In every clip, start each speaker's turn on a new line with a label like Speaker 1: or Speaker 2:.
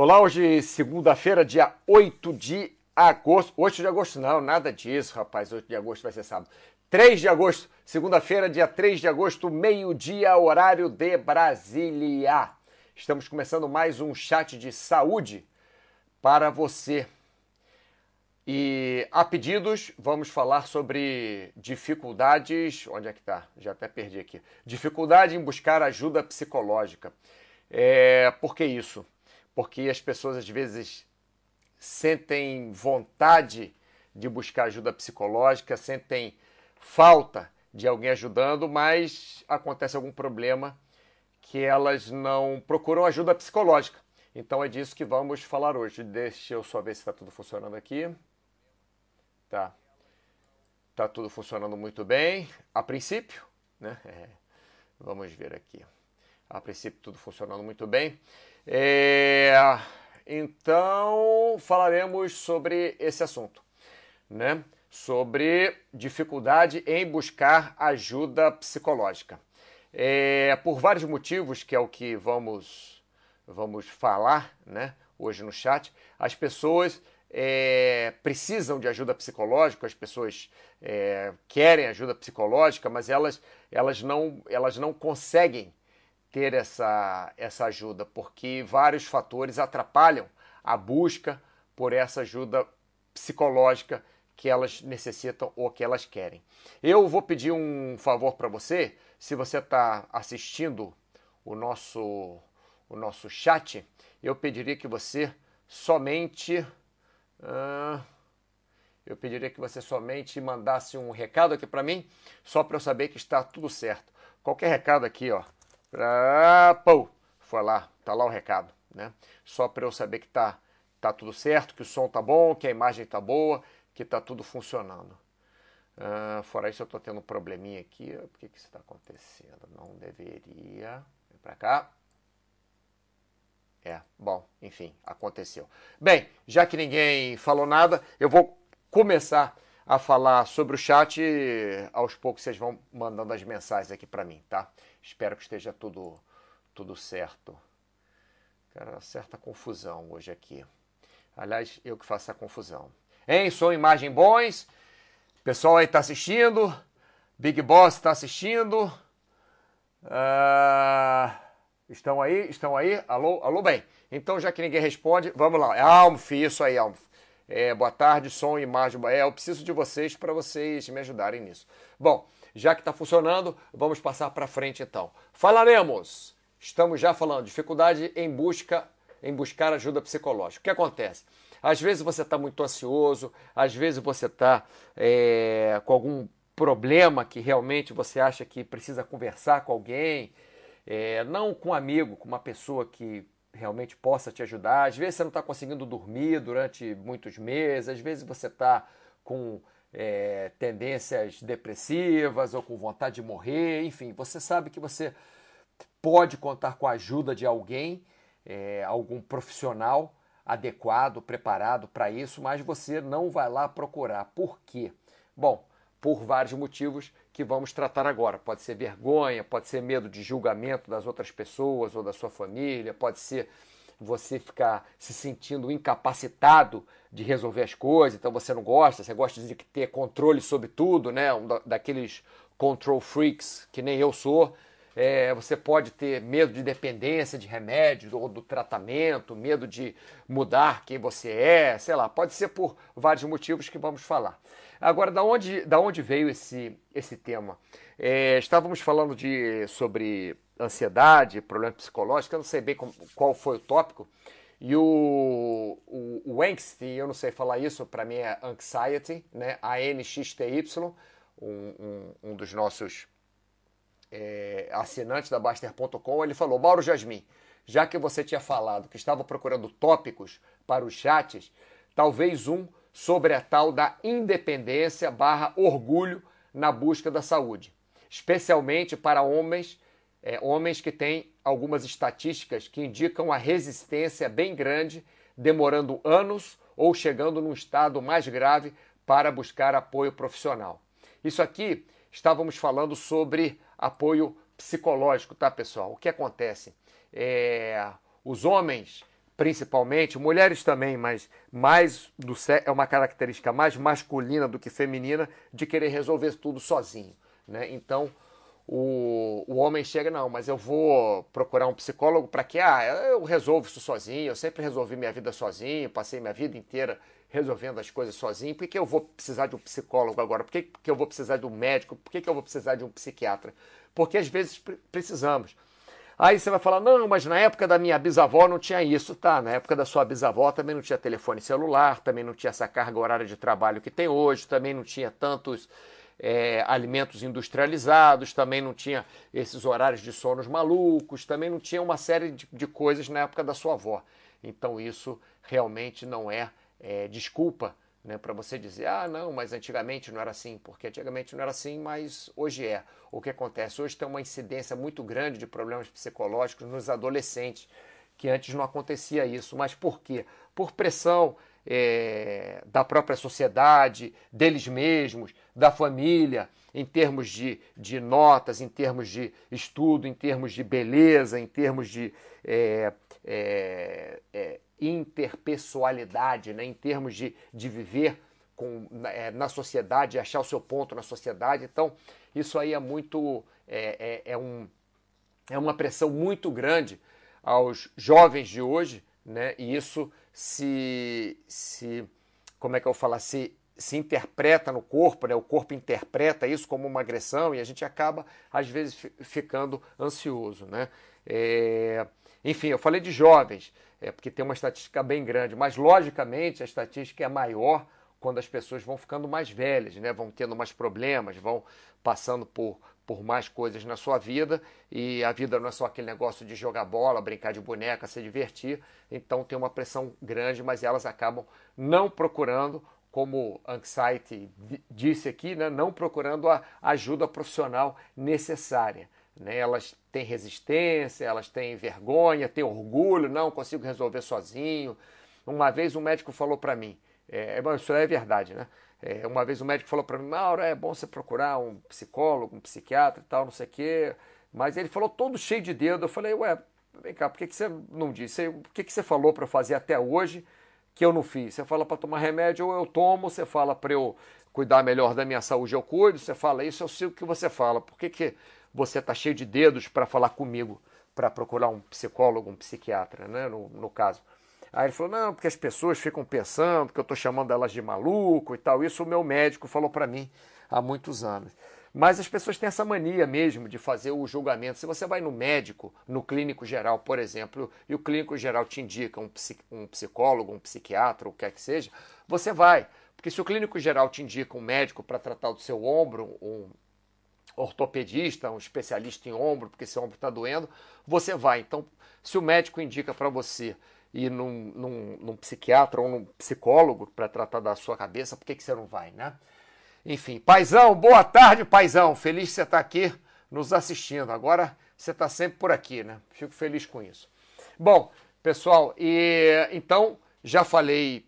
Speaker 1: Olá, hoje segunda-feira, dia 8 de agosto. 8 de agosto não, nada disso, rapaz. 8 de agosto vai ser sábado. 3 de agosto, segunda-feira, dia 3 de agosto, meio-dia, horário de Brasília. Estamos começando mais um chat de saúde para você. E a pedidos, vamos falar sobre dificuldades. Onde é que tá? Já até perdi aqui. Dificuldade em buscar ajuda psicológica. É, por que isso? Porque as pessoas às vezes sentem vontade de buscar ajuda psicológica, sentem falta de alguém ajudando, mas acontece algum problema que elas não procuram ajuda psicológica. Então é disso que vamos falar hoje. Deixa eu só ver se está tudo funcionando aqui. Tá. Tá tudo funcionando muito bem, a princípio, né? É. Vamos ver aqui. A princípio tudo funcionando muito bem. É, então, falaremos sobre esse assunto, né? Sobre dificuldade em buscar ajuda psicológica. É, por vários motivos, que é o que vamos, vamos falar né, hoje no chat, as pessoas é, precisam de ajuda psicológica, as pessoas é, querem ajuda psicológica, mas elas, elas, não, elas não conseguem ter essa, essa ajuda, porque vários fatores atrapalham a busca por essa ajuda psicológica que elas necessitam ou que elas querem. Eu vou pedir um favor para você, se você está assistindo o nosso, o nosso chat, eu pediria que você somente. Uh, eu pediria que você somente mandasse um recado aqui para mim, só para eu saber que está tudo certo. Qualquer recado aqui, ó, ah, pô, foi lá, tá lá o recado, né? Só para eu saber que tá, tá tudo certo, que o som tá bom, que a imagem tá boa, que tá tudo funcionando. Fora isso, eu tô tendo um probleminha aqui. Por que, que está acontecendo? Não deveria. Vem para cá. É, bom, enfim, aconteceu. Bem, já que ninguém falou nada, eu vou começar a falar sobre o chat. Aos poucos vocês vão mandando as mensagens aqui para mim, tá? Espero que esteja tudo, tudo certo. Cara, certa confusão hoje aqui. Aliás, eu que faço a confusão. Hein? Som imagem bons. Pessoal aí está assistindo. Big Boss está assistindo. Uh, estão aí? Estão aí? Alô? Alô, bem. Então, já que ninguém responde, vamos lá. É Almf, isso aí, Almf. É, boa tarde, som e imagem. É, eu preciso de vocês para vocês me ajudarem nisso. Bom, já que está funcionando, vamos passar para frente então. Falaremos, estamos já falando, dificuldade em busca, em buscar ajuda psicológica. O que acontece? Às vezes você está muito ansioso, às vezes você está é, com algum problema que realmente você acha que precisa conversar com alguém, é, não com um amigo, com uma pessoa que realmente possa te ajudar. Às vezes você não está conseguindo dormir durante muitos meses, às vezes você está com é, tendências depressivas ou com vontade de morrer, enfim, você sabe que você pode contar com a ajuda de alguém, é, algum profissional adequado, preparado para isso, mas você não vai lá procurar. Por quê? Bom, por vários motivos que vamos tratar agora. Pode ser vergonha, pode ser medo de julgamento das outras pessoas ou da sua família, pode ser você ficar se sentindo incapacitado de resolver as coisas, então você não gosta, você gosta de ter controle sobre tudo, né? Um daqueles control freaks que nem eu sou. É, você pode ter medo de dependência de remédio ou do tratamento, medo de mudar quem você é, sei lá, pode ser por vários motivos que vamos falar. Agora, da onde, da onde veio esse, esse tema? É, estávamos falando de, sobre ansiedade, problema psicológico, eu não sei bem como, qual foi o tópico. E o, o, o angst, eu não sei falar isso, para mim é anxiety, né? A-N-X-T-Y, um, um, um, dos nossos é, assinantes da Baster.com, ele falou, Mauro Jasmin, já que você tinha falado que estava procurando tópicos para os chats, talvez um sobre a tal da independência barra orgulho na busca da saúde, especialmente para homens é, homens que têm algumas estatísticas que indicam a resistência bem grande, demorando anos ou chegando num estado mais grave para buscar apoio profissional. Isso aqui estávamos falando sobre apoio psicológico, tá, pessoal? O que acontece? É, os homens principalmente, mulheres também, mas mais do é uma característica mais masculina do que feminina de querer resolver tudo sozinho. Né? Então, o, o homem chega, não, mas eu vou procurar um psicólogo para que, ah, eu resolvo isso sozinho, eu sempre resolvi minha vida sozinho, passei minha vida inteira resolvendo as coisas sozinho, por que, que eu vou precisar de um psicólogo agora? Por que, que eu vou precisar de um médico? Por que, que eu vou precisar de um psiquiatra? Porque às vezes precisamos. Aí você vai falar, não, mas na época da minha bisavó não tinha isso. Tá, na época da sua bisavó também não tinha telefone celular, também não tinha essa carga horária de trabalho que tem hoje, também não tinha tantos é, alimentos industrializados, também não tinha esses horários de sonos malucos, também não tinha uma série de, de coisas na época da sua avó. Então isso realmente não é, é desculpa né, para você dizer, ah, não, mas antigamente não era assim, porque antigamente não era assim, mas hoje é. O que acontece? Hoje tem uma incidência muito grande de problemas psicológicos nos adolescentes, que antes não acontecia isso. Mas por quê? Por pressão é, da própria sociedade, deles mesmos, da família, em termos de, de notas, em termos de estudo, em termos de beleza, em termos de é, é, é interpessoalidade, né, em termos de, de viver com, é, na sociedade, achar o seu ponto na sociedade. Então, isso aí é muito. É, é, é, um, é uma pressão muito grande aos jovens de hoje, né, e isso se. se como é que eu falo? Se, se interpreta no corpo, né? o corpo interpreta isso como uma agressão e a gente acaba, às vezes, ficando ansioso. Né? É... Enfim, eu falei de jovens é, porque tem uma estatística bem grande, mas logicamente a estatística é maior quando as pessoas vão ficando mais velhas, né? vão tendo mais problemas, vão passando por, por mais coisas na sua vida e a vida não é só aquele negócio de jogar bola, brincar de boneca, se divertir, então tem uma pressão grande, mas elas acabam não procurando, como Anxiety disse aqui, né? não procurando a ajuda profissional necessária. Né? Elas têm resistência, elas têm vergonha, têm orgulho, não consigo resolver sozinho. Uma vez um médico falou para mim, é, é isso é verdade, né? É, uma vez um médico falou para mim, Mauro, é bom você procurar um psicólogo, um psiquiatra e tal, não sei o quê. Mas ele falou todo cheio de dedo. Eu falei, ué, vem cá, por que, que você não disse? O que, que você falou para eu fazer até hoje que eu não fiz? Você fala para tomar remédio, ou eu tomo, você fala para eu cuidar melhor da minha saúde, eu cuido, você fala isso, eu sei o que você fala. Por que, que você está cheio de dedos para falar comigo, para procurar um psicólogo, um psiquiatra, né, no, no caso. Aí ele falou, não, porque as pessoas ficam pensando que eu estou chamando elas de maluco e tal. Isso o meu médico falou para mim há muitos anos. Mas as pessoas têm essa mania mesmo de fazer o julgamento. Se você vai no médico, no clínico geral, por exemplo, e o clínico geral te indica um, um psicólogo, um psiquiatra, o que quer que seja, você vai. Porque se o clínico geral te indica um médico para tratar do seu ombro, um, ortopedista, um especialista em ombro, porque esse ombro está doendo, você vai. Então, se o médico indica para você ir num, num, num, psiquiatra ou num psicólogo para tratar da sua cabeça, por que, que você não vai, né? Enfim, paizão, boa tarde, paizão. Feliz que você está aqui nos assistindo. Agora você está sempre por aqui, né? Fico feliz com isso. Bom, pessoal, e então já falei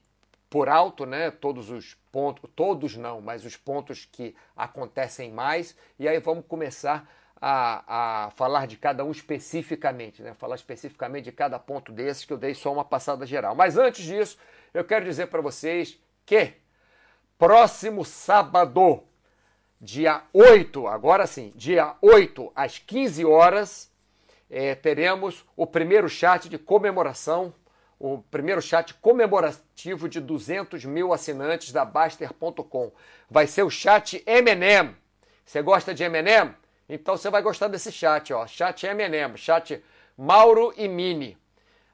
Speaker 1: por alto, né? Todos os pontos, todos não, mas os pontos que acontecem mais. E aí vamos começar a, a falar de cada um especificamente, né? Falar especificamente de cada ponto desses que eu dei só uma passada geral. Mas antes disso, eu quero dizer para vocês que próximo sábado, dia 8, agora sim, dia 8 às 15 horas, é, teremos o primeiro chat de comemoração o primeiro chat comemorativo de 200 mil assinantes da Baster.com. Vai ser o chat M&M. Você gosta de M&M? Então você vai gostar desse chat, ó. Chat M&M, chat Mauro e Mini.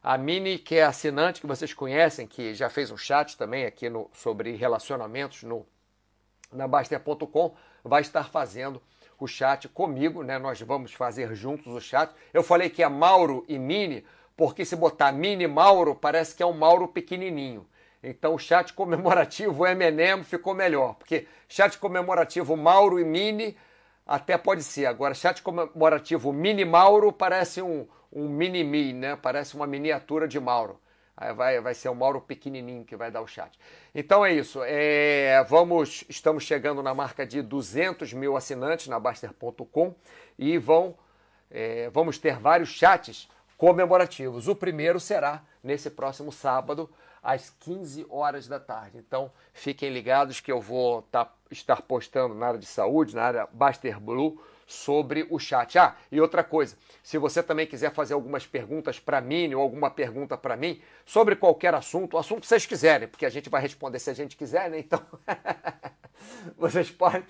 Speaker 1: A Mini, que é assinante, que vocês conhecem, que já fez um chat também aqui no, sobre relacionamentos no, na Baster.com, vai estar fazendo o chat comigo, né? Nós vamos fazer juntos o chat. Eu falei que é Mauro e Mini, porque se botar mini Mauro, parece que é um Mauro pequenininho. Então o chat comemorativo M&M ficou melhor, porque chat comemorativo Mauro e Mini até pode ser. Agora, chat comemorativo Mini Mauro parece um, um mini-mi, né? Parece uma miniatura de Mauro. Aí vai, vai ser o Mauro pequenininho que vai dar o chat. Então é isso. É, vamos, estamos chegando na marca de 200 mil assinantes na Baster.com e vão, é, vamos ter vários chats comemorativos. O primeiro será nesse próximo sábado, às 15 horas da tarde. Então, fiquem ligados que eu vou tá, estar postando na área de saúde, na área Baster Blue, sobre o chat. Ah, e outra coisa, se você também quiser fazer algumas perguntas para mim ou alguma pergunta para mim sobre qualquer assunto, o assunto que vocês quiserem, porque a gente vai responder se a gente quiser, né? Então, vocês podem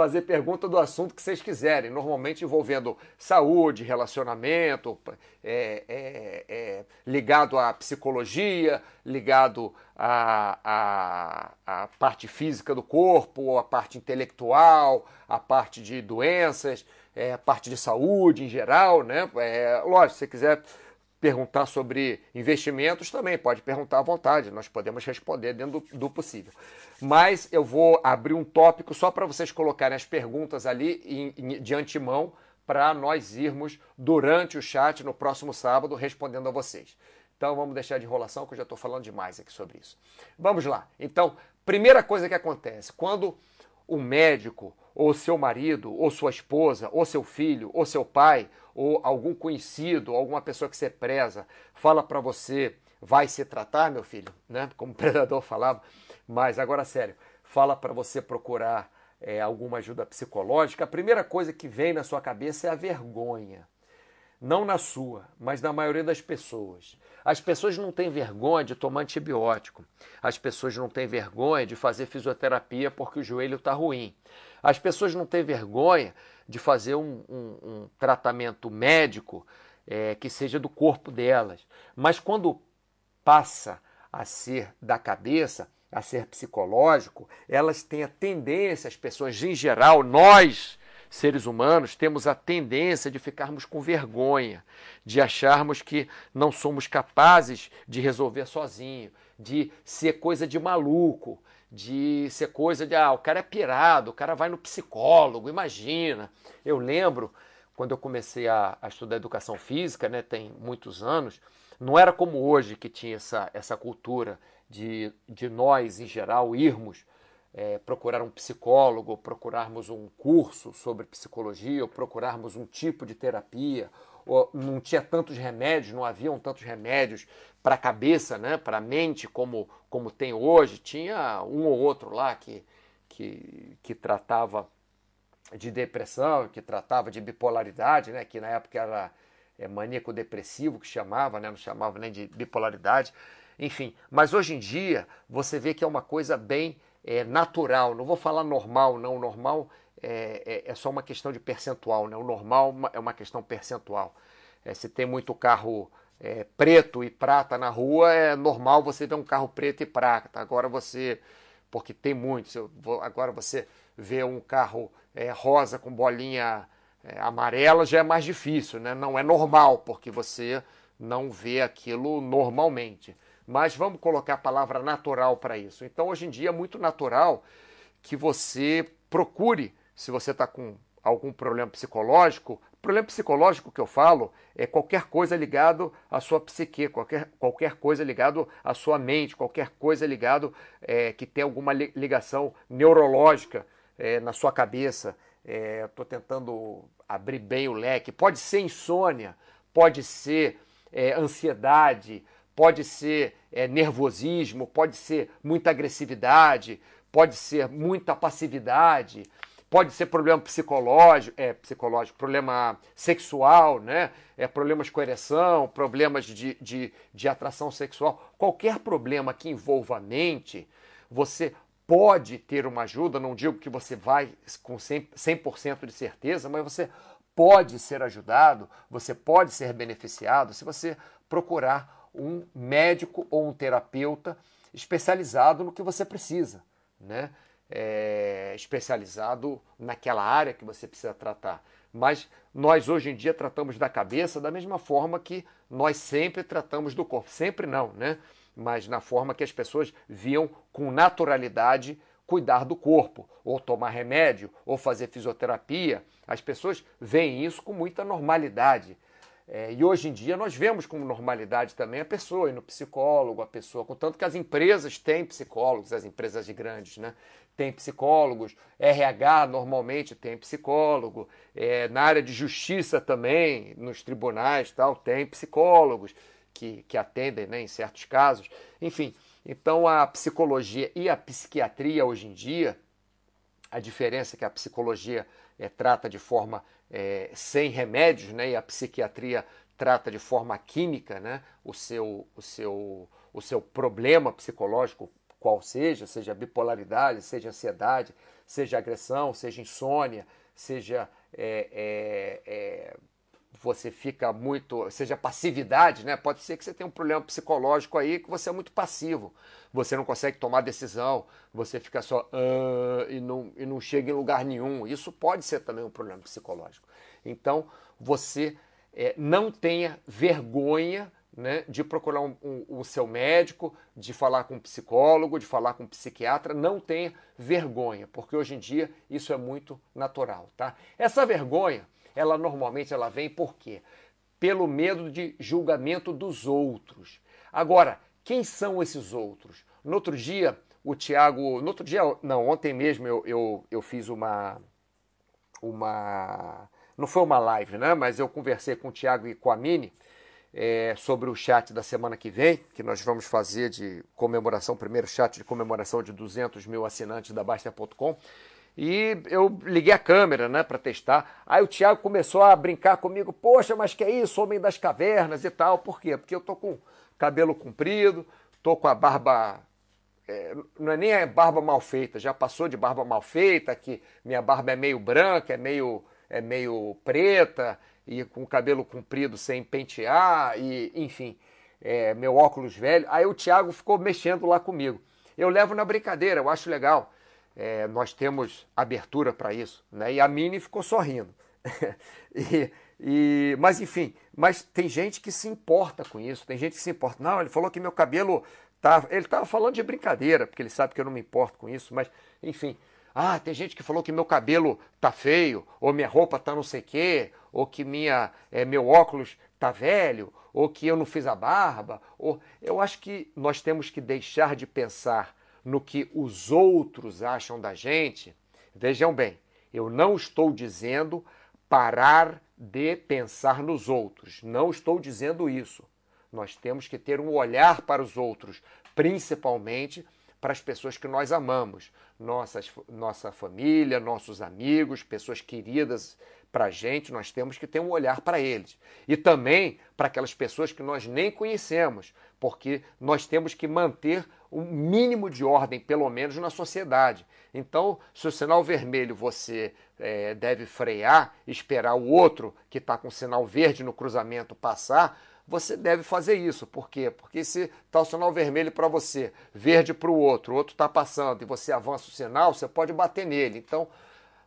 Speaker 1: fazer pergunta do assunto que vocês quiserem, normalmente envolvendo saúde, relacionamento, é, é, é, ligado à psicologia, ligado à, à, à, parte física do corpo, à parte intelectual, à parte de doenças, é, a parte de saúde em geral, né? É, lógico, se você quiser perguntar sobre investimentos também, pode perguntar à vontade, nós podemos responder dentro do, possível. Mas eu vou abrir um tópico só para vocês colocarem as perguntas ali de antemão para nós irmos durante o chat no próximo sábado respondendo a vocês. Então vamos deixar de enrolação que eu já estou falando demais aqui sobre isso. Vamos lá. Então, primeira coisa que acontece, quando o médico, ou seu marido, ou sua esposa, ou seu filho, ou seu pai, ou algum conhecido, alguma pessoa que você preza, fala para você, vai se tratar, meu filho, né? Como o predador falava, mas agora sério, fala para você procurar é, alguma ajuda psicológica, a primeira coisa que vem na sua cabeça é a vergonha. Não na sua, mas na maioria das pessoas. As pessoas não têm vergonha de tomar antibiótico. As pessoas não têm vergonha de fazer fisioterapia porque o joelho está ruim. As pessoas não têm vergonha de fazer um, um, um tratamento médico é, que seja do corpo delas. Mas quando passa a ser da cabeça, a ser psicológico, elas têm a tendência, as pessoas em geral, nós seres humanos, temos a tendência de ficarmos com vergonha, de acharmos que não somos capazes de resolver sozinho, de ser coisa de maluco, de ser coisa de, ah, o cara é pirado, o cara vai no psicólogo, imagina. Eu lembro, quando eu comecei a, a estudar educação física, né, tem muitos anos, não era como hoje que tinha essa, essa cultura de, de nós, em geral, irmos é, procurar um psicólogo, procurarmos um curso sobre psicologia, ou procurarmos um tipo de terapia, não tinha tantos remédios, não haviam tantos remédios para a cabeça, né, para a mente, como, como tem hoje. Tinha um ou outro lá que, que, que tratava de depressão, que tratava de bipolaridade, né, que na época era é, maníaco-depressivo, que chamava, né, não chamava nem de bipolaridade. Enfim, mas hoje em dia você vê que é uma coisa bem é, natural, não vou falar normal, não, normal é, é, é, só uma questão de percentual, né? o normal é uma questão percentual. É, se tem muito carro é, preto e prata na rua, é normal você ver um carro preto e prata. Agora você, porque tem muitos, agora você vê um carro é, rosa com bolinha é, amarela já é mais difícil, né? não é normal, porque você não vê aquilo normalmente mas vamos colocar a palavra natural para isso. Então, hoje em dia é muito natural que você procure, se você está com algum problema psicológico, problema psicológico que eu falo é qualquer coisa ligado à sua psique, qualquer, qualquer coisa ligado à sua mente, qualquer coisa ligado é, que tem alguma ligação neurológica é, na sua cabeça. Estou é, tentando abrir bem o leque. Pode ser insônia, pode ser é, ansiedade, pode ser é, nervosismo, pode ser muita agressividade, pode ser muita passividade, pode ser problema psicológico, é, psicológico, problema sexual, né? É, problemas com ereção, problemas de, de, de atração sexual. Qualquer problema que envolva a mente, você pode ter uma ajuda, não digo que você vai com 100%, 100 de certeza, mas você pode ser ajudado, você pode ser beneficiado se você procurar um médico ou um terapeuta especializado no que você precisa, né? É, especializado naquela área que você precisa tratar. Mas nós hoje em dia tratamos da cabeça da mesma forma que nós sempre tratamos do corpo. Sempre não, né? Mas na forma que as pessoas viam com naturalidade cuidar do corpo, ou tomar remédio, ou fazer fisioterapia. As pessoas veem isso com muita normalidade. É, e hoje em dia nós vemos como normalidade também a pessoa ir no psicólogo, a pessoa, contanto que as empresas têm psicólogos, as empresas grandes, né? Tem psicólogos, RH normalmente tem psicólogo, é, na área de justiça também, nos tribunais tal, tem psicólogos que, que atendem né, em certos casos. Enfim, então a psicologia e a psiquiatria hoje em dia, a diferença é que a psicologia é, trata de forma é, sem remédios, né? E a psiquiatria trata de forma química, né? O seu, o seu, o seu problema psicológico, qual seja, seja bipolaridade, seja ansiedade, seja agressão, seja insônia, seja é, é, é você fica muito, seja passividade, né? Pode ser que você tenha um problema psicológico aí que você é muito passivo, você não consegue tomar decisão, você fica só uh, e, não, e não chega em lugar nenhum. Isso pode ser também um problema psicológico. Então, você é, não tenha vergonha né, de procurar um, um, o seu médico, de falar com um psicólogo, de falar com um psiquiatra, não tenha vergonha, porque hoje em dia isso é muito natural, tá? Essa vergonha ela normalmente ela vem por quê? Pelo medo de julgamento dos outros. Agora, quem são esses outros? No outro dia, o Tiago. No outro dia, não, ontem mesmo eu, eu, eu fiz uma. Uma. Não foi uma live, né? Mas eu conversei com o Tiago e com a Mini é, sobre o chat da semana que vem, que nós vamos fazer de comemoração, primeiro chat de comemoração de 200 mil assinantes da Basta.com. E eu liguei a câmera, né, para testar. Aí o Thiago começou a brincar comigo: "Poxa, mas que é isso, homem das cavernas e tal?" Por quê? Porque eu tô com cabelo comprido, tô com a barba é, não é nem a barba mal feita, já passou de barba mal feita, que minha barba é meio branca, é meio é meio preta e com cabelo comprido sem pentear e enfim, é, meu óculos velho. Aí o Thiago ficou mexendo lá comigo. Eu levo na brincadeira, eu acho legal é, nós temos abertura para isso. Né? E a Mini ficou sorrindo. e, e, mas enfim, mas tem gente que se importa com isso, tem gente que se importa. Não, ele falou que meu cabelo tá. Ele estava falando de brincadeira, porque ele sabe que eu não me importo com isso, mas enfim. Ah, tem gente que falou que meu cabelo tá feio, ou minha roupa tá não sei o quê, ou que minha, é, meu óculos tá velho, ou que eu não fiz a barba. Ou... Eu acho que nós temos que deixar de pensar no que os outros acham da gente, vejam bem, eu não estou dizendo parar de pensar nos outros, não estou dizendo isso. Nós temos que ter um olhar para os outros, principalmente para as pessoas que nós amamos, nossas, nossa família, nossos amigos, pessoas queridas para a gente, nós temos que ter um olhar para eles. E também para aquelas pessoas que nós nem conhecemos, porque nós temos que manter um mínimo de ordem, pelo menos, na sociedade. Então, se o sinal vermelho você é, deve frear, esperar o outro que está com o sinal verde no cruzamento passar, você deve fazer isso. Por quê? Porque se está o sinal vermelho para você, verde para o outro, o outro está passando e você avança o sinal, você pode bater nele. Então,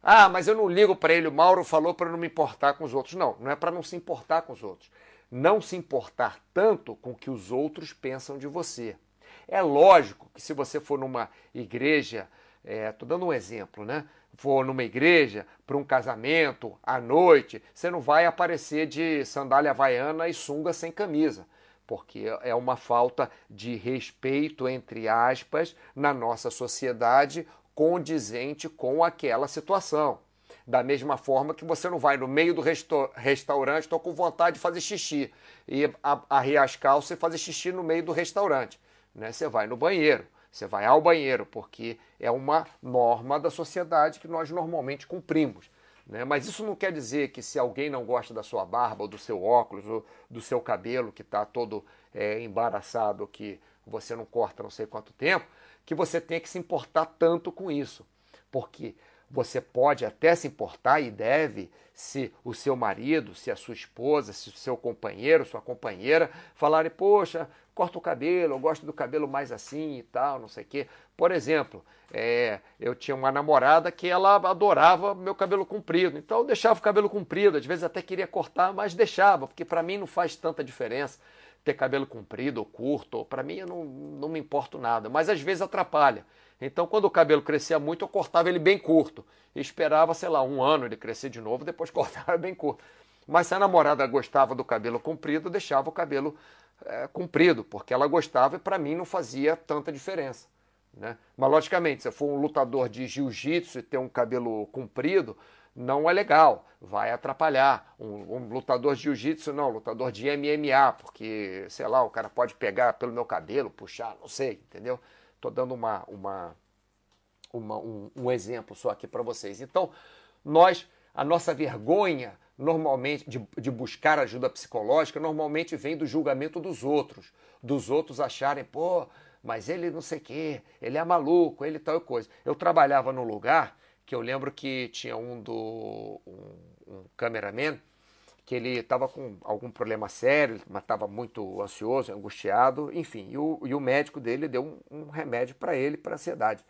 Speaker 1: ah, mas eu não ligo para ele, o Mauro falou para não me importar com os outros. Não, não é para não se importar com os outros. Não se importar tanto com o que os outros pensam de você. É lógico que se você for numa igreja, estou é, dando um exemplo, né? For numa igreja, para um casamento, à noite, você não vai aparecer de sandália havaiana e sunga sem camisa porque é uma falta de respeito, entre aspas, na nossa sociedade condizente com aquela situação. Da mesma forma que você não vai no meio do restaurante, estou com vontade de fazer xixi, e arriar as calças e fazer xixi no meio do restaurante né? Você vai no banheiro, você vai ao banheiro, porque é uma norma da sociedade que nós normalmente cumprimos. Né? Mas isso não quer dizer que se alguém não gosta da sua barba, ou do seu óculos, ou do seu cabelo que está todo é, embaraçado, que você não corta não sei quanto tempo, que você tem que se importar tanto com isso. Porque você pode até se importar e deve se o seu marido, se a sua esposa, se o seu companheiro, sua companheira falarem, poxa, corta o cabelo, eu gosto do cabelo mais assim e tal, não sei o quê. Por exemplo, é, eu tinha uma namorada que ela adorava meu cabelo comprido, então eu deixava o cabelo comprido, às vezes até queria cortar, mas deixava, porque para mim não faz tanta diferença ter cabelo comprido ou curto, para mim eu não, não me importo nada, mas às vezes atrapalha. Então, quando o cabelo crescia muito, eu cortava ele bem curto. E esperava, sei lá, um ano ele crescer de novo, depois cortava bem curto. Mas se a namorada gostava do cabelo comprido, deixava o cabelo é, comprido, porque ela gostava e para mim não fazia tanta diferença. Né? Mas, logicamente, se eu for um lutador de jiu-jitsu e ter um cabelo comprido, não é legal, vai atrapalhar. Um, um lutador de jiu-jitsu, não, lutador de MMA, porque, sei lá, o cara pode pegar pelo meu cabelo, puxar, não sei, entendeu? Estou dando uma, uma, uma um, um exemplo só aqui para vocês. Então, nós, a nossa vergonha normalmente de, de, buscar ajuda psicológica normalmente vem do julgamento dos outros, dos outros acharem, pô, mas ele não sei o quê, ele é maluco, ele tal coisa. Eu trabalhava num lugar que eu lembro que tinha um do um, um cameraman que ele estava com algum problema sério, mas estava muito ansioso, angustiado, enfim, e o, e o médico dele deu um, um remédio para ele, para ansiedade.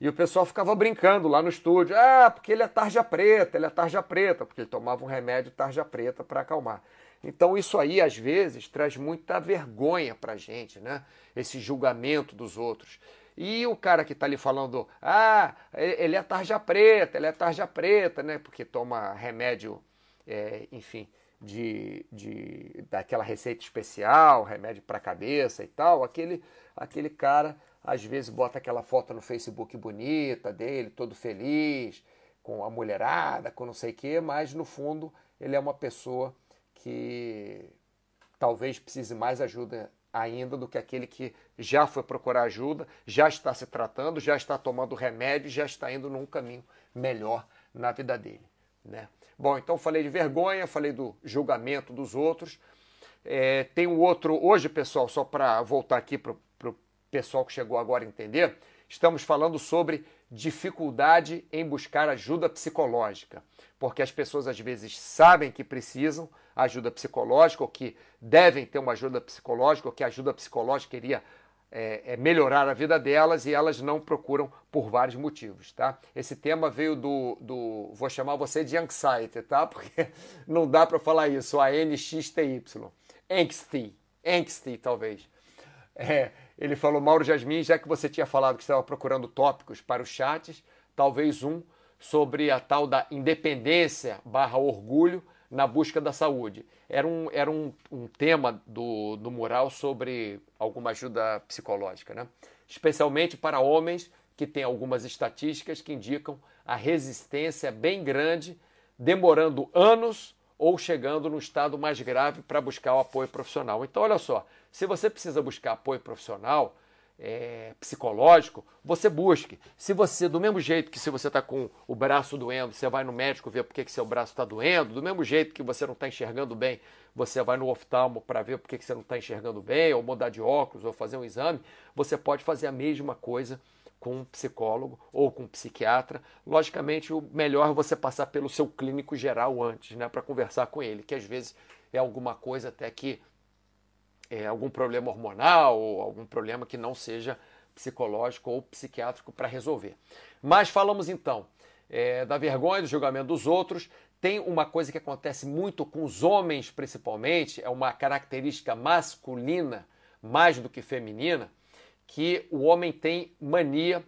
Speaker 1: E o pessoal ficava brincando lá no estúdio, ah, porque ele é tarja preta, ele é tarja preta, porque ele tomava um remédio tarja preta para acalmar. Então isso aí, às vezes, traz muita vergonha para gente, né? Esse julgamento dos outros. E o cara que está ali falando, ah, ele é tarja preta, ele é tarja preta, né? Porque toma remédio, é, enfim, de, de daquela receita especial, remédio para cabeça e tal. Aquele, aquele cara às vezes bota aquela foto no Facebook bonita dele, todo feliz, com a mulherada, com não sei o quê, mas no fundo ele é uma pessoa que talvez precise mais ajuda ainda do que aquele que já foi procurar ajuda, já está se tratando, já está tomando remédio, já está indo num caminho melhor na vida dele. Né? Bom, então falei de vergonha, falei do julgamento dos outros. É, tem um outro, hoje, pessoal, só para voltar aqui para o pessoal que chegou agora entender, estamos falando sobre dificuldade em buscar ajuda psicológica, porque as pessoas às vezes sabem que precisam ajuda psicológica ou que devem ter uma ajuda psicológica ou que a ajuda psicológica iria é, é melhorar a vida delas e elas não procuram por vários motivos, tá? Esse tema veio do, do vou chamar você de anxiety, tá? Porque não dá para falar isso, a NXTY, angsty, angsty talvez. É, ele falou, Mauro Jasmin, já que você tinha falado que estava procurando tópicos para os chats, talvez um sobre a tal da independência barra orgulho na busca da saúde. Era um, era um, um tema do, do mural sobre alguma ajuda psicológica, né? especialmente para homens que têm algumas estatísticas que indicam a resistência bem grande, demorando anos ou chegando no estado mais grave para buscar o apoio profissional. Então, olha só, se você precisa buscar apoio profissional, é, psicológico, você busque. Se você, do mesmo jeito que se você está com o braço doendo, você vai no médico ver por que, seu braço está doendo, do mesmo jeito que você não está enxergando bem, você vai no oftalmo para ver por que você não está enxergando bem, ou mudar de óculos, ou fazer um exame, você pode fazer a mesma coisa com um psicólogo ou com um psiquiatra. Logicamente, o melhor é você passar pelo seu clínico geral antes, né, para conversar com ele, que às vezes é alguma coisa até que é algum problema hormonal ou algum problema que não seja psicológico ou psiquiátrico para resolver. Mas falamos então é, da vergonha, do julgamento dos outros. Tem uma coisa que acontece muito com os homens, principalmente, é uma característica masculina mais do que feminina, que o homem tem mania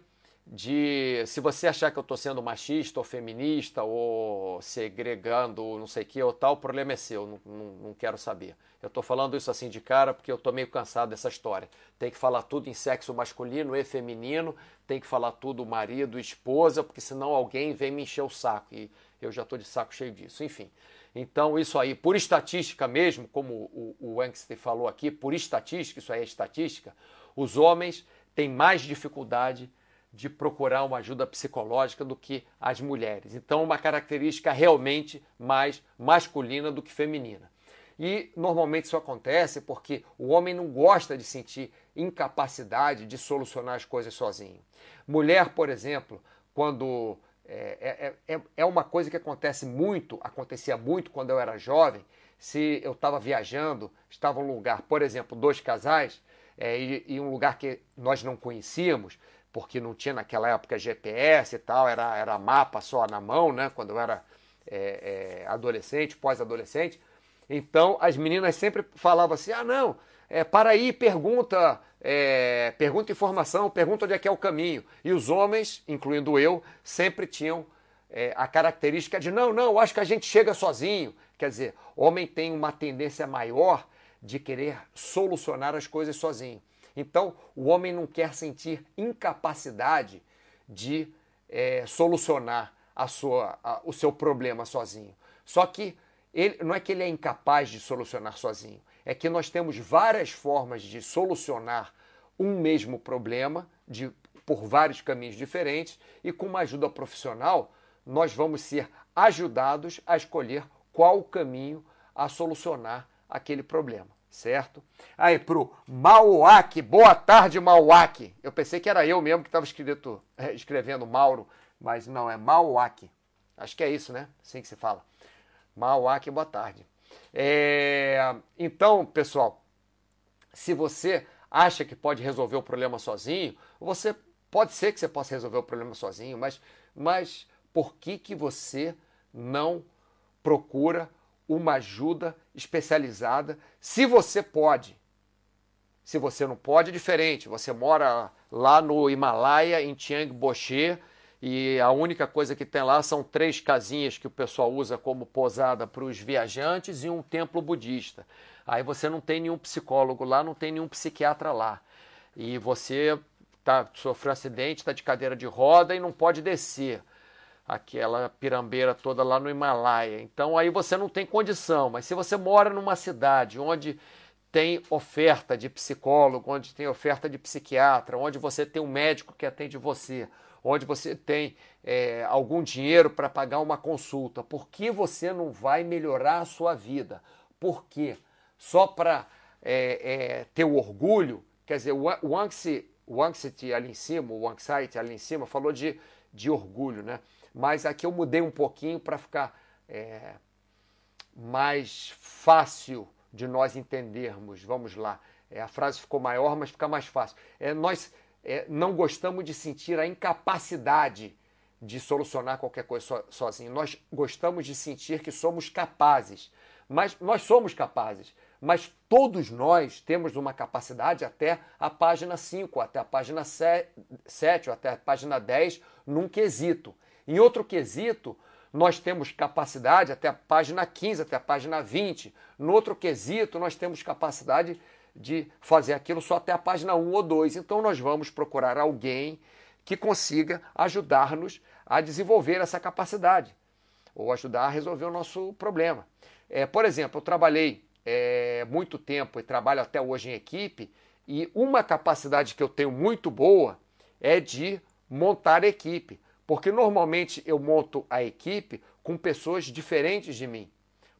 Speaker 1: de. Se você achar que eu estou sendo machista ou feminista ou segregando não sei o que ou tal, o problema é seu, não, não, não quero saber. Eu estou falando isso assim de cara porque eu estou meio cansado dessa história. Tem que falar tudo em sexo masculino e feminino, tem que falar tudo marido, esposa, porque senão alguém vem me encher o saco e eu já estou de saco cheio disso. Enfim. Então, isso aí, por estatística mesmo, como o, o falou aqui, por estatística, isso aí é estatística, os homens têm mais dificuldade de procurar uma ajuda psicológica do que as mulheres. Então, uma característica realmente mais masculina do que feminina. E normalmente isso acontece porque o homem não gosta de sentir incapacidade de solucionar as coisas sozinho. Mulher, por exemplo, quando é, é, é, é uma coisa que acontece muito, acontecia muito quando eu era jovem. Se eu estava viajando, estava um lugar, por exemplo, dois casais, é, e, e, um lugar que nós não conhecíamos, porque não tinha naquela época GPS e tal, era, era mapa só na mão, né? Quando eu era é, é, adolescente, pós-adolescente. Então as meninas sempre falavam assim: ah, não, é, para aí, pergunta, é, pergunta informação, pergunta onde é que é o caminho. E os homens, incluindo eu, sempre tinham é, a característica de não, não, acho que a gente chega sozinho. Quer dizer, homem tem uma tendência maior de querer solucionar as coisas sozinho. Então, o homem não quer sentir incapacidade de é, solucionar a sua, a, o seu problema sozinho. Só que ele, não é que ele é incapaz de solucionar sozinho, é que nós temos várias formas de solucionar um mesmo problema de, por vários caminhos diferentes e com uma ajuda profissional nós vamos ser ajudados a escolher qual o caminho a solucionar aquele problema, certo? Aí pro Mauac, boa tarde Mauac. Eu pensei que era eu mesmo que estava é, escrevendo Mauro, mas não, é Mauac. Acho que é isso, né? Assim que se fala. Mauac, boa tarde. É... Então, pessoal, se você acha que pode resolver o problema sozinho, você pode ser que você possa resolver o problema sozinho, mas, mas por que, que você não procura uma ajuda especializada se você pode? Se você não pode, é diferente. Você mora lá no Himalaia, em Chiang Boche, e a única coisa que tem lá são três casinhas que o pessoal usa como posada para os viajantes e um templo budista. Aí você não tem nenhum psicólogo lá, não tem nenhum psiquiatra lá. E você tá, sofreu um acidente, está de cadeira de roda e não pode descer aquela pirambeira toda lá no Himalaia. Então aí você não tem condição. Mas se você mora numa cidade onde tem oferta de psicólogo, onde tem oferta de psiquiatra, onde você tem um médico que atende você, onde você tem é, algum dinheiro para pagar uma consulta, por que você não vai melhorar a sua vida? Por quê? Só para é, é, ter o orgulho? Quer dizer, o Anxiety, o Anxiety ali em cima, o Anxiety ali em cima, falou de, de orgulho, né? Mas aqui eu mudei um pouquinho para ficar é, mais fácil de nós entendermos. Vamos lá. É, a frase ficou maior, mas fica mais fácil. É, nós é, não gostamos de sentir a incapacidade de solucionar qualquer coisa so, sozinho. Nós gostamos de sentir que somos capazes. Mas nós somos capazes. Mas todos nós temos uma capacidade até a página 5, até a página 7, ou até a página 10, num quesito. Em outro quesito, nós temos capacidade até a página 15, até a página 20. No outro quesito, nós temos capacidade de fazer aquilo só até a página 1 ou 2. Então, nós vamos procurar alguém que consiga ajudar-nos a desenvolver essa capacidade ou ajudar a resolver o nosso problema. É, por exemplo, eu trabalhei é, muito tempo e trabalho até hoje em equipe e uma capacidade que eu tenho muito boa é de montar equipe. Porque normalmente eu monto a equipe com pessoas diferentes de mim.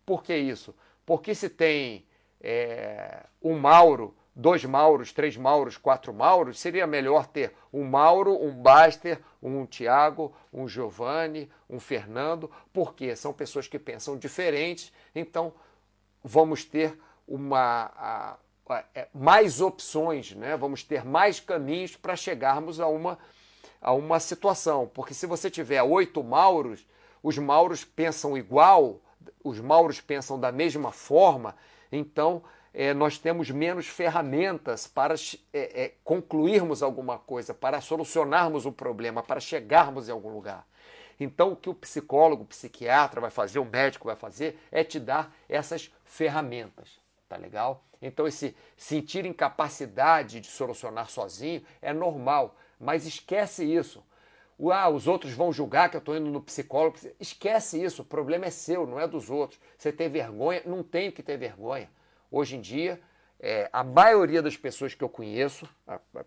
Speaker 1: Por que isso? Porque se tem é, um Mauro, dois Mauros, três Mauros, quatro Mauros, seria melhor ter um Mauro, um Baster, um Tiago, um Giovanni, um Fernando, porque são pessoas que pensam diferentes, então vamos ter uma, a, é, mais opções, né? vamos ter mais caminhos para chegarmos a uma a uma situação. Porque se você tiver oito Mauros, os Mauros pensam igual, os Mauros pensam da mesma forma, então é, nós temos menos ferramentas para é, é, concluirmos alguma coisa, para solucionarmos o problema, para chegarmos em algum lugar. Então, o que o psicólogo, o psiquiatra vai fazer, o médico vai fazer, é te dar essas ferramentas. Tá legal? Então, esse sentir incapacidade de solucionar sozinho é normal. Mas esquece isso. Ah, os outros vão julgar que eu estou indo no psicólogo. Esquece isso. O problema é seu, não é dos outros. Você tem vergonha? Não tem que ter vergonha. Hoje em dia, é, a maioria das pessoas que eu conheço, a, a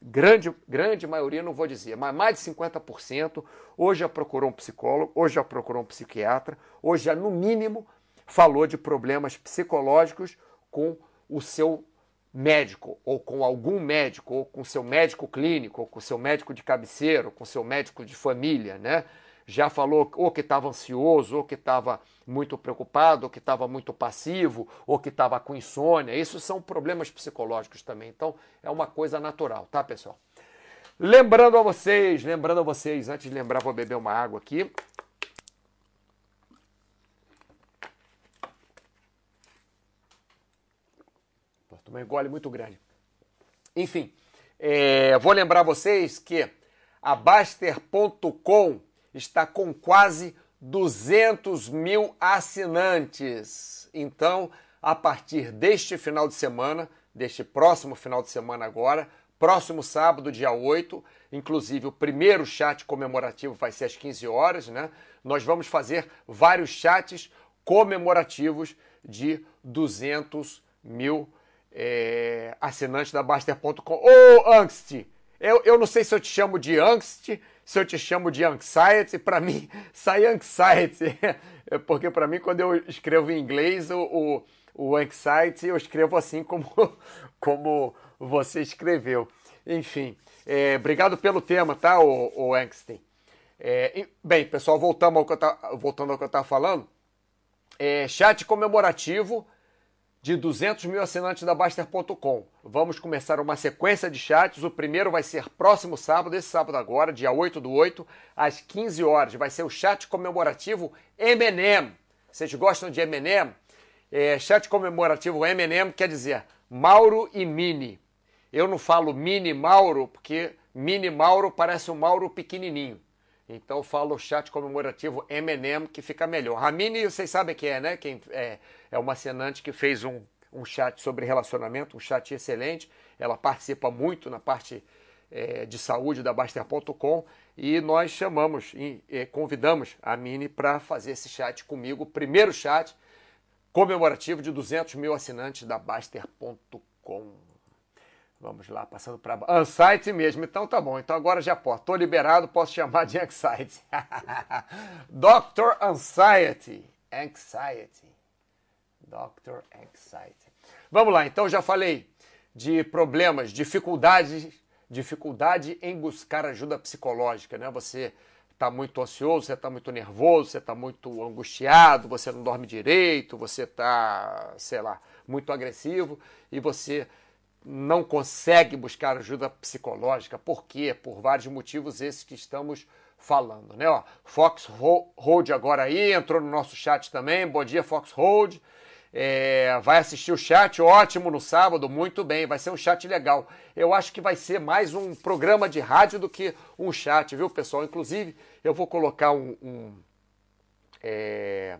Speaker 1: grande, grande maioria, não vou dizer, mas mais de 50%, hoje já procurou um psicólogo, hoje já procurou um psiquiatra, hoje já, no mínimo, falou de problemas psicológicos com o seu médico, ou com algum médico, ou com seu médico clínico, ou com seu médico de cabeceira, ou com seu médico de família, né? Já falou ou que estava ansioso, ou que estava muito preocupado, ou que estava muito passivo, ou que estava com insônia. Isso são problemas psicológicos também. Então, é uma coisa natural, tá, pessoal? Lembrando a vocês, lembrando a vocês, antes de lembrar, vou beber uma água aqui. Um gole muito grande. Enfim, é, vou lembrar vocês que a Baster.com está com quase 200 mil assinantes. Então, a partir deste final de semana, deste próximo final de semana agora, próximo sábado, dia 8, inclusive o primeiro chat comemorativo vai ser às 15 horas, né? Nós vamos fazer vários chats comemorativos de 200 mil é, assinantes da Baster.com. Ô, Angst, eu, eu não sei se eu te chamo de Angst, se eu te chamo de Anxiety, para mim sai Anxiety, porque para mim quando eu escrevo em inglês o, o, o Anxiety eu escrevo assim como, como você escreveu. Enfim, é, obrigado pelo tema, tá, o, o Angsten. É, bem, pessoal, voltando ao que eu tá, voltando ao que eu estava falando, é, chat comemorativo de 200 mil assinantes da Baster.com. Vamos começar uma sequência de chats. O primeiro vai ser próximo sábado, esse sábado agora, dia 8 do 8, às 15 horas. Vai ser o chat comemorativo M&M. Vocês gostam de M&M? É, chat comemorativo M&M quer dizer Mauro e Mini. Eu não falo Mini Mauro porque Mini Mauro parece um Mauro pequenininho. Então eu falo chat comemorativo M&M que fica melhor. A Mini, vocês sabem quem é, né? Quem é, é uma assinante que fez um, um chat sobre relacionamento, um chat excelente. Ela participa muito na parte é, de saúde da Baster.com e nós chamamos e é, convidamos a Mini para fazer esse chat comigo, primeiro chat comemorativo de 200 mil assinantes da Baster.com. Vamos lá, passando para Anxiety mesmo. Então tá bom. Então agora já posso. Tô liberado, posso chamar de Anxiety. Dr. Anxiety. Anxiety. Dr. Anxiety. Vamos lá, então já falei de problemas, dificuldades, dificuldade em buscar ajuda psicológica, né? Você está muito ansioso, você está muito nervoso, você está muito angustiado, você não dorme direito, você está, sei lá, muito agressivo e você não consegue buscar ajuda psicológica. Por quê? Por vários motivos esses que estamos falando, né? Ó, Fox Hold agora aí, entrou no nosso chat também. Bom dia, Fox Hold. É, vai assistir o chat, ótimo, no sábado, muito bem, vai ser um chat legal. Eu acho que vai ser mais um programa de rádio do que um chat, viu, pessoal? Inclusive, eu vou colocar um, um é,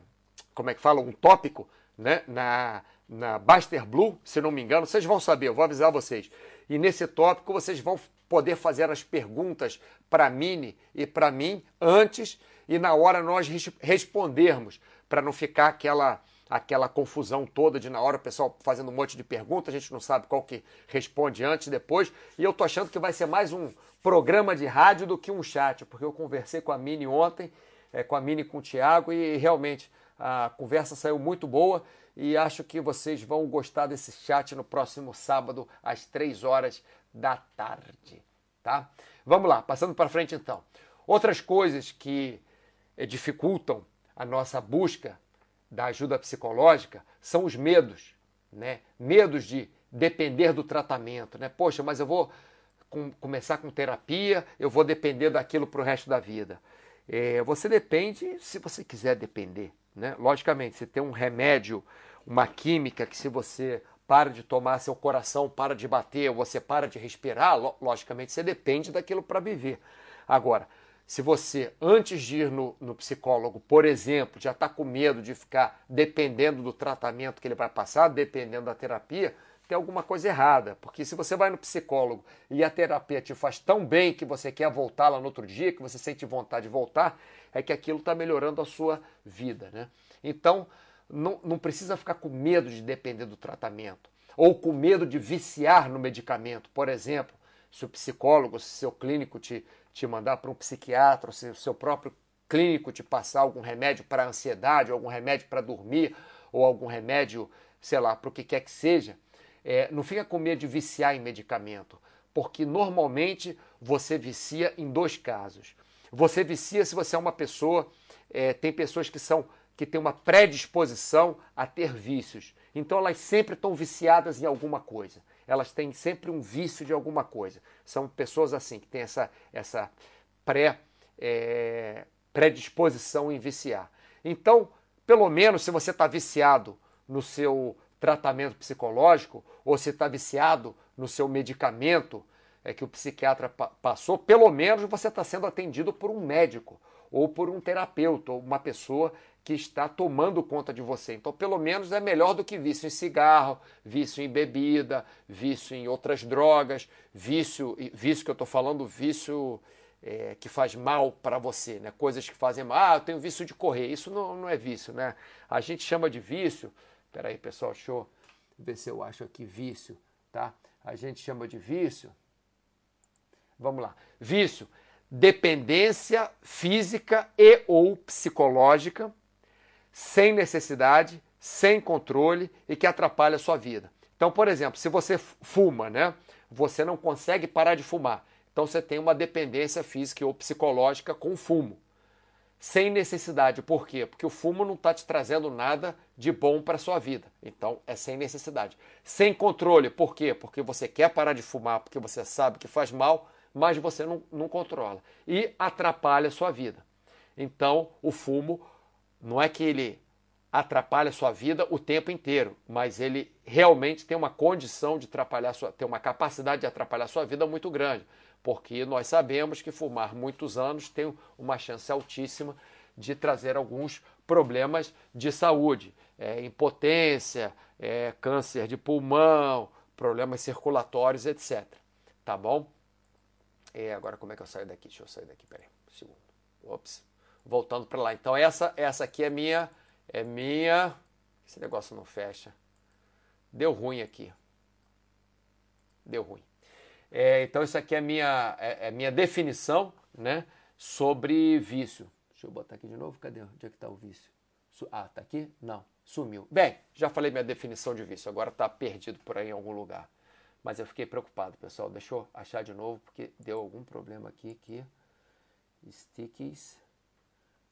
Speaker 1: como é que fala, um tópico, né, na, na Baster Blue, se não me engano, vocês vão saber, eu vou avisar vocês. E nesse tópico vocês vão poder fazer as perguntas para Mini e para mim antes e na hora nós respondermos, para não ficar aquela aquela confusão toda de na hora o pessoal fazendo um monte de perguntas, a gente não sabe qual que responde antes e depois. E eu tô achando que vai ser mais um programa de rádio do que um chat, porque eu conversei com a Mini ontem, é, com a Mini com o Thiago e realmente a conversa saiu muito boa e acho que vocês vão gostar desse chat no próximo sábado às 3 horas da tarde, tá? Vamos lá, passando para frente então. Outras coisas que dificultam a nossa busca da ajuda psicológica são os medos, né? Medos de depender do tratamento, né? Poxa, mas eu vou com, começar com terapia, eu vou depender daquilo para o resto da vida. É, você depende se você quiser depender. Né? Logicamente, você tem um remédio, uma química que se você para de tomar, seu coração para de bater, você para de respirar, logicamente você depende daquilo para viver. Agora, se você, antes de ir no, no psicólogo, por exemplo, já está com medo de ficar dependendo do tratamento que ele vai passar, dependendo da terapia, tem alguma coisa errada. Porque se você vai no psicólogo e a terapia te faz tão bem que você quer voltar lá no outro dia, que você sente vontade de voltar, é que aquilo está melhorando a sua vida. Né? Então, não, não precisa ficar com medo de depender do tratamento ou com medo de viciar no medicamento. Por exemplo, se o psicólogo, se seu clínico te, te mandar para um psiquiatra, se o seu próprio clínico te passar algum remédio para ansiedade, algum remédio para dormir, ou algum remédio, sei lá, para o que quer que seja, é, não fica com medo de viciar em medicamento, porque normalmente você vicia em dois casos. Você vicia se você é uma pessoa, é, tem pessoas que são que têm uma predisposição a ter vícios. Então elas sempre estão viciadas em alguma coisa. Elas têm sempre um vício de alguma coisa. São pessoas assim que têm essa, essa pré, é, predisposição em viciar. Então, pelo menos se você está viciado no seu tratamento psicológico ou se está viciado no seu medicamento é, que o psiquiatra pa passou, pelo menos você está sendo atendido por um médico ou por um terapeuta, ou uma pessoa que está tomando conta de você. Então, pelo menos é melhor do que vício em cigarro, vício em bebida, vício em outras drogas, vício, vício que eu estou falando, vício é, que faz mal para você, né? Coisas que fazem mal. Ah, eu tenho vício de correr. Isso não, não é vício, né? A gente chama de vício. Peraí, pessoal, deixa eu ver se eu acho aqui vício, tá? A gente chama de vício. Vamos lá. Vício, dependência física e ou psicológica sem necessidade, sem controle e que atrapalha a sua vida. Então, por exemplo, se você fuma, né? Você não consegue parar de fumar. Então você tem uma dependência física ou psicológica com o fumo. Sem necessidade. Por quê? Porque o fumo não está te trazendo nada de bom para a sua vida. Então é sem necessidade. Sem controle. Por quê? Porque você quer parar de fumar, porque você sabe que faz mal, mas você não, não controla. E atrapalha a sua vida. Então o fumo não é que ele atrapalha a sua vida o tempo inteiro, mas ele realmente tem uma condição de atrapalhar sua, tem uma capacidade de atrapalhar a sua vida muito grande, porque nós sabemos que fumar muitos anos tem uma chance altíssima de trazer alguns problemas de saúde, é, impotência, é, câncer de pulmão, problemas circulatórios, etc. Tá bom? É, agora como é que eu saio daqui? Deixa eu sair daqui, peraí, um segundo. Ops voltando para lá. Então essa essa aqui é minha é minha esse negócio não fecha. Deu ruim aqui. Deu ruim. É, então isso aqui é minha é, é, minha definição, né, sobre vício. Deixa eu botar aqui de novo. Cadê? Onde é que está o vício? Ah, tá aqui? Não, sumiu. Bem, já falei minha definição de vício. Agora está perdido por aí em algum lugar. Mas eu fiquei preocupado, pessoal. Deixa eu achar de novo porque deu algum problema aqui que stickies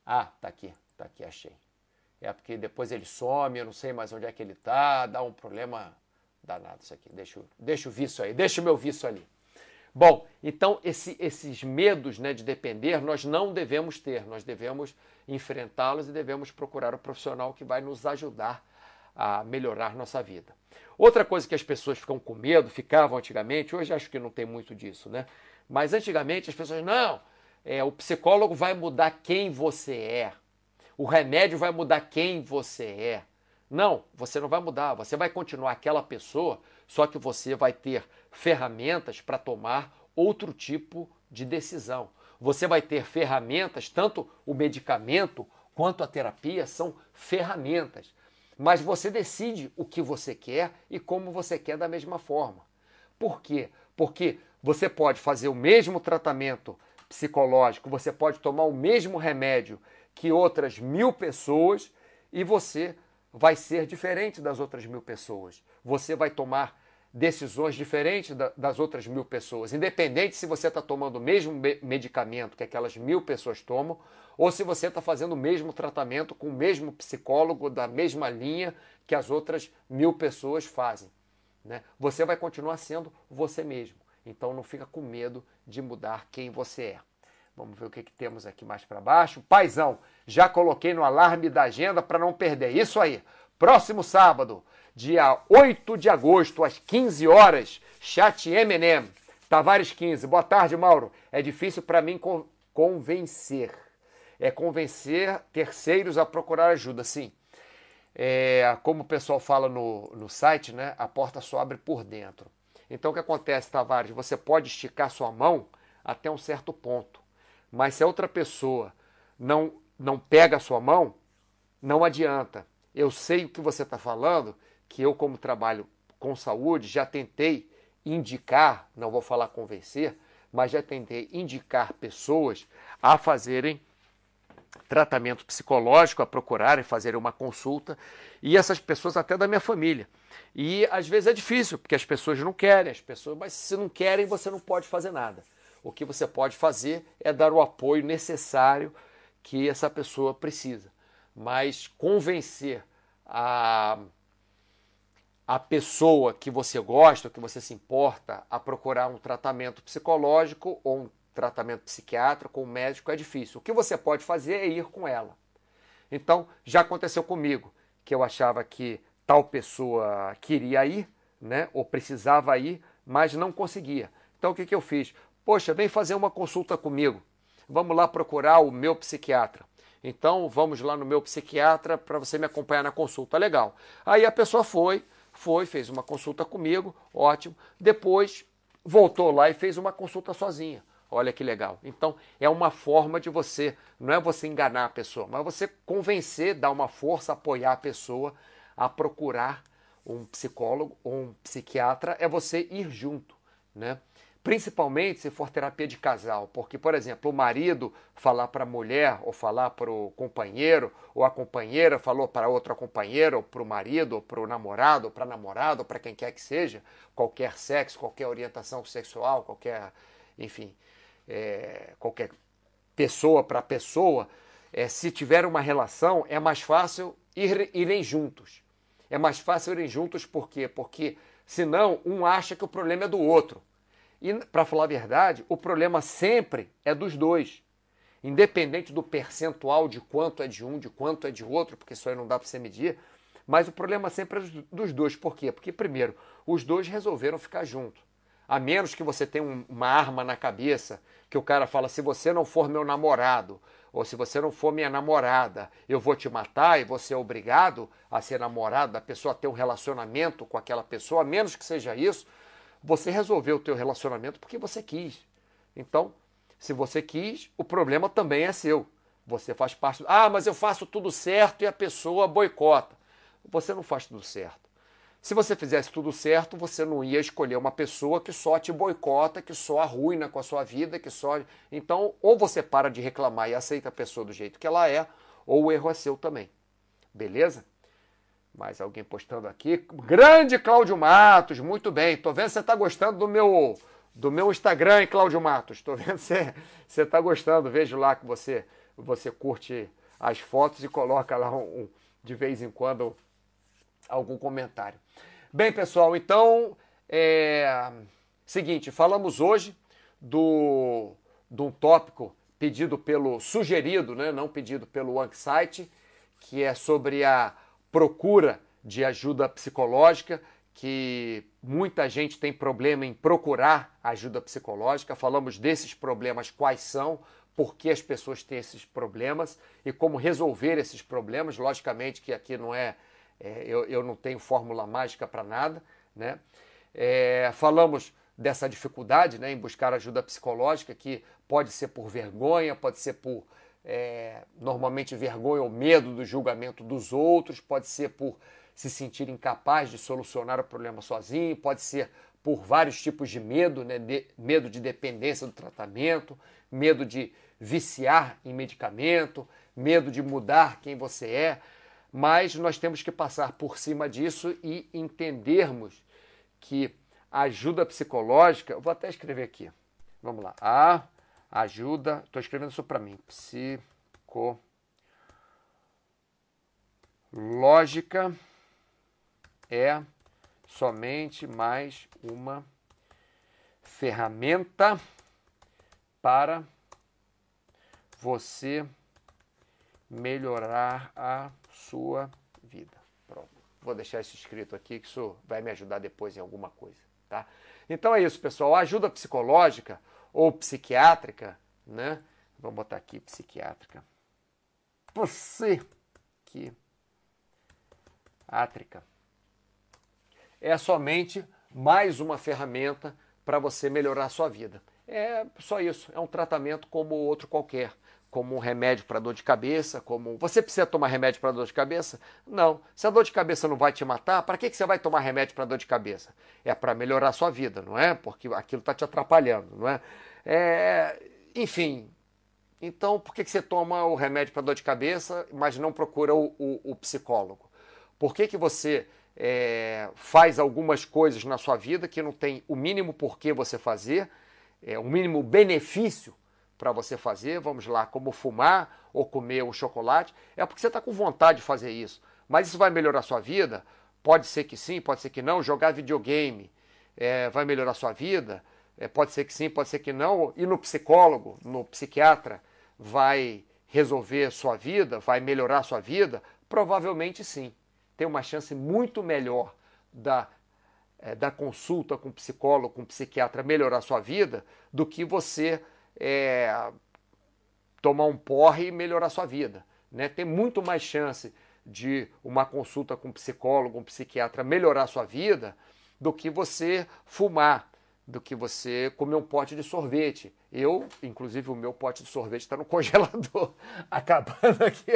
Speaker 1: ah, tá aqui, tá aqui, achei. É porque depois ele some, eu não sei mais onde é que ele tá, dá um problema danado isso aqui. Deixa, deixa o vício aí, deixa o meu vício ali. Bom, então esse, esses medos né, de depender nós não devemos ter, nós devemos enfrentá-los e devemos procurar o profissional que vai nos ajudar a melhorar nossa vida. Outra coisa que as pessoas ficam com medo, ficavam antigamente, hoje acho que não tem muito disso, né? Mas antigamente as pessoas, não, é, o psicólogo vai mudar quem você é. O remédio vai mudar quem você é. Não, você não vai mudar. Você vai continuar aquela pessoa, só que você vai ter ferramentas para tomar outro tipo de decisão. Você vai ter ferramentas, tanto o medicamento quanto a terapia são ferramentas. Mas você decide o que você quer e como você quer da mesma forma. Por quê? Porque você pode fazer o mesmo tratamento psicológico, você pode tomar o mesmo remédio que outras mil pessoas e você vai ser diferente das outras mil pessoas. Você vai tomar decisões diferentes das outras mil pessoas, independente se você está tomando o mesmo medicamento que aquelas mil pessoas tomam ou se você está fazendo o mesmo tratamento com o mesmo psicólogo da mesma linha que as outras mil pessoas fazem. Né? Você vai continuar sendo você mesmo. Então não fica com medo de mudar quem você é. Vamos ver o que, que temos aqui mais para baixo. Paizão, já coloquei no alarme da agenda para não perder. Isso aí. Próximo sábado, dia 8 de agosto, às 15 horas, chat Eminem. Tavares 15. Boa tarde, Mauro. É difícil para mim convencer. É convencer terceiros a procurar ajuda, sim. É, como o pessoal fala no, no site, né? A porta só abre por dentro. Então o que acontece, Tavares? Você pode esticar sua mão até um certo ponto. Mas se a outra pessoa não, não pega a sua mão, não adianta. Eu sei o que você está falando, que eu, como trabalho com saúde, já tentei indicar, não vou falar convencer, mas já tentei indicar pessoas a fazerem tratamento psicológico, a procurarem fazer uma consulta, e essas pessoas até da minha família. E às vezes é difícil, porque as pessoas não querem, as pessoas, mas se não querem, você não pode fazer nada. O que você pode fazer é dar o apoio necessário que essa pessoa precisa. Mas convencer a, a pessoa que você gosta, que você se importa, a procurar um tratamento psicológico ou um tratamento psiquiátrico ou médico é difícil. O que você pode fazer é ir com ela. Então, já aconteceu comigo que eu achava que tal pessoa queria ir, né, ou precisava ir, mas não conseguia. Então, o que, que eu fiz? Poxa, vem fazer uma consulta comigo. vamos lá procurar o meu psiquiatra. Então, vamos lá no meu psiquiatra para você me acompanhar na consulta. Legal. Aí a pessoa foi, foi, fez uma consulta comigo, ótimo. Depois voltou lá e fez uma consulta sozinha. Olha que legal. Então, é uma forma de você, não é você enganar a pessoa, mas você convencer, dar uma força, apoiar a pessoa a procurar um psicólogo ou um psiquiatra, é você ir junto, né? Principalmente se for terapia de casal, porque, por exemplo, o marido falar para a mulher, ou falar para o companheiro, ou a companheira falou para outra companheira, ou para o marido, ou para o namorado, ou para a namorada, ou para quem quer que seja, qualquer sexo, qualquer orientação sexual, qualquer, enfim, é, qualquer pessoa para pessoa, é, se tiver uma relação, é mais fácil ir, irem juntos. É mais fácil irem juntos por quê? Porque senão um acha que o problema é do outro. E, para falar a verdade, o problema sempre é dos dois. Independente do percentual de quanto é de um, de quanto é de outro, porque isso aí não dá para você medir, mas o problema sempre é dos dois. Por quê? Porque, primeiro, os dois resolveram ficar juntos. A menos que você tenha uma arma na cabeça, que o cara fala: se você não for meu namorado, ou se você não for minha namorada, eu vou te matar e você é obrigado a ser namorado da pessoa, a ter um relacionamento com aquela pessoa, a menos que seja isso, você resolveu o teu relacionamento porque você quis. Então, se você quis, o problema também é seu. Você faz parte. Ah, mas eu faço tudo certo e a pessoa boicota. Você não faz tudo certo. Se você fizesse tudo certo, você não ia escolher uma pessoa que só te boicota, que só arruina com a sua vida, que só. Então, ou você para de reclamar e aceita a pessoa do jeito que ela é, ou o erro é seu também. Beleza? Mais alguém postando aqui. Grande Cláudio Matos, muito bem. Tô vendo que você está gostando do meu do meu Instagram, Cláudio Matos. Tô vendo que você, você tá gostando. Vejo lá que você você curte as fotos e coloca lá um, um, de vez em quando algum comentário. Bem, pessoal, então é seguinte, falamos hoje do de um tópico pedido pelo sugerido, né, não pedido pelo Anxiety, que é sobre a procura de ajuda psicológica, que muita gente tem problema em procurar ajuda psicológica. Falamos desses problemas, quais são, por que as pessoas têm esses problemas e como resolver esses problemas. Logicamente que aqui não é, é eu, eu não tenho fórmula mágica para nada, né? É, falamos dessa dificuldade né, em buscar ajuda psicológica, que pode ser por vergonha, pode ser por é, normalmente vergonha ou medo do julgamento dos outros, pode ser por se sentir incapaz de solucionar o problema sozinho, pode ser por vários tipos de medo, né? de, medo de dependência do tratamento, medo de viciar em medicamento, medo de mudar quem você é, mas nós temos que passar por cima disso e entendermos que a ajuda psicológica, vou até escrever aqui, vamos lá, a ajuda, estou escrevendo isso para mim, psicológica é somente mais uma ferramenta para você melhorar a sua vida. Pronto. Vou deixar isso escrito aqui, que isso vai me ajudar depois em alguma coisa, tá? Então é isso, pessoal. A ajuda psicológica ou psiquiátrica, né? Vamos botar aqui psiquiátrica. Psiquiátrica. É somente mais uma ferramenta para você melhorar a sua vida. É só isso, é um tratamento como outro qualquer, como um remédio para dor de cabeça, como você precisa tomar remédio para dor de cabeça? Não. Se a dor de cabeça não vai te matar, para que, que você vai tomar remédio para dor de cabeça? É para melhorar a sua vida, não é? Porque aquilo está te atrapalhando, não é? é enfim, então por que, que você toma o remédio para dor de cabeça, mas não procura o, o, o psicólogo? Por que, que você é, faz algumas coisas na sua vida que não tem o mínimo porquê você fazer, é, o mínimo benefício para você fazer, vamos lá, como fumar ou comer um chocolate, é porque você está com vontade de fazer isso. Mas isso vai melhorar a sua vida? Pode ser que sim, pode ser que não. Jogar videogame é, vai melhorar a sua vida? É, pode ser que sim, pode ser que não. E no psicólogo, no psiquiatra, vai resolver sua vida, vai melhorar sua vida? Provavelmente sim tem uma chance muito melhor da, é, da consulta com psicólogo, com psiquiatra melhorar sua vida, do que você é, tomar um porre e melhorar sua vida. Né? Tem muito mais chance de uma consulta com um psicólogo, um psiquiatra melhorar sua vida do que você fumar, do que você comer um pote de sorvete. Eu, inclusive, o meu pote de sorvete está no congelador. Acabando aqui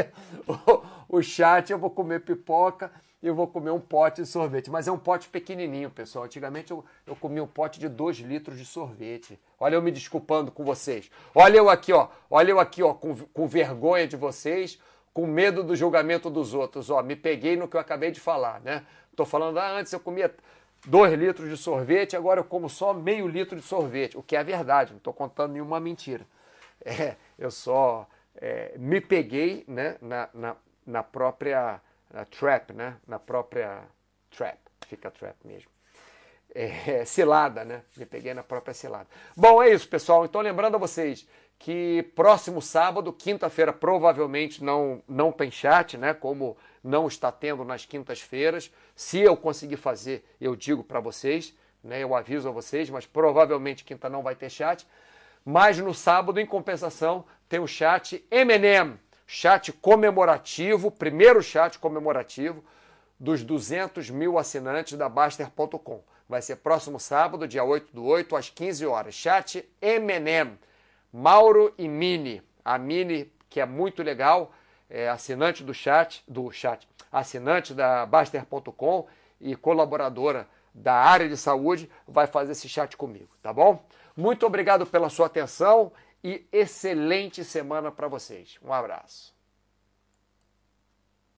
Speaker 1: o, o chat, eu vou comer pipoca e eu vou comer um pote de sorvete. Mas é um pote pequenininho, pessoal. Antigamente eu, eu comia um pote de 2 litros de sorvete. Olha eu me desculpando com vocês. Olha eu aqui, ó. Olha eu aqui, ó, com, com vergonha de vocês, com medo do julgamento dos outros. Ó, me peguei no que eu acabei de falar, né? Tô falando, ah, antes eu comia 2 litros de sorvete, agora eu como só meio litro de sorvete, o que é verdade, não estou contando nenhuma mentira. É, eu só é, me peguei né, na, na, na própria na trap, né, na própria trap, fica trap mesmo. É, cilada, né? Me peguei na própria cilada. Bom, é isso, pessoal. Então, lembrando a vocês que próximo sábado, quinta-feira, provavelmente não, não tem chat, né? Como não está tendo nas quintas-feiras. Se eu conseguir fazer, eu digo para vocês, né? Eu aviso a vocês, mas provavelmente quinta não vai ter chat. Mas no sábado, em compensação, tem o chat M&M, chat comemorativo, primeiro chat comemorativo dos 200 mil assinantes da Baster.com. Vai ser próximo sábado, dia 8 do 8, às 15 horas. Chat M&M, Mauro e Mini. A Mini, que é muito legal, é, assinante do chat, do chat, assinante da Baster.com e colaboradora da área de saúde, vai fazer esse chat comigo, tá bom? Muito obrigado pela sua atenção e excelente semana para vocês. Um abraço.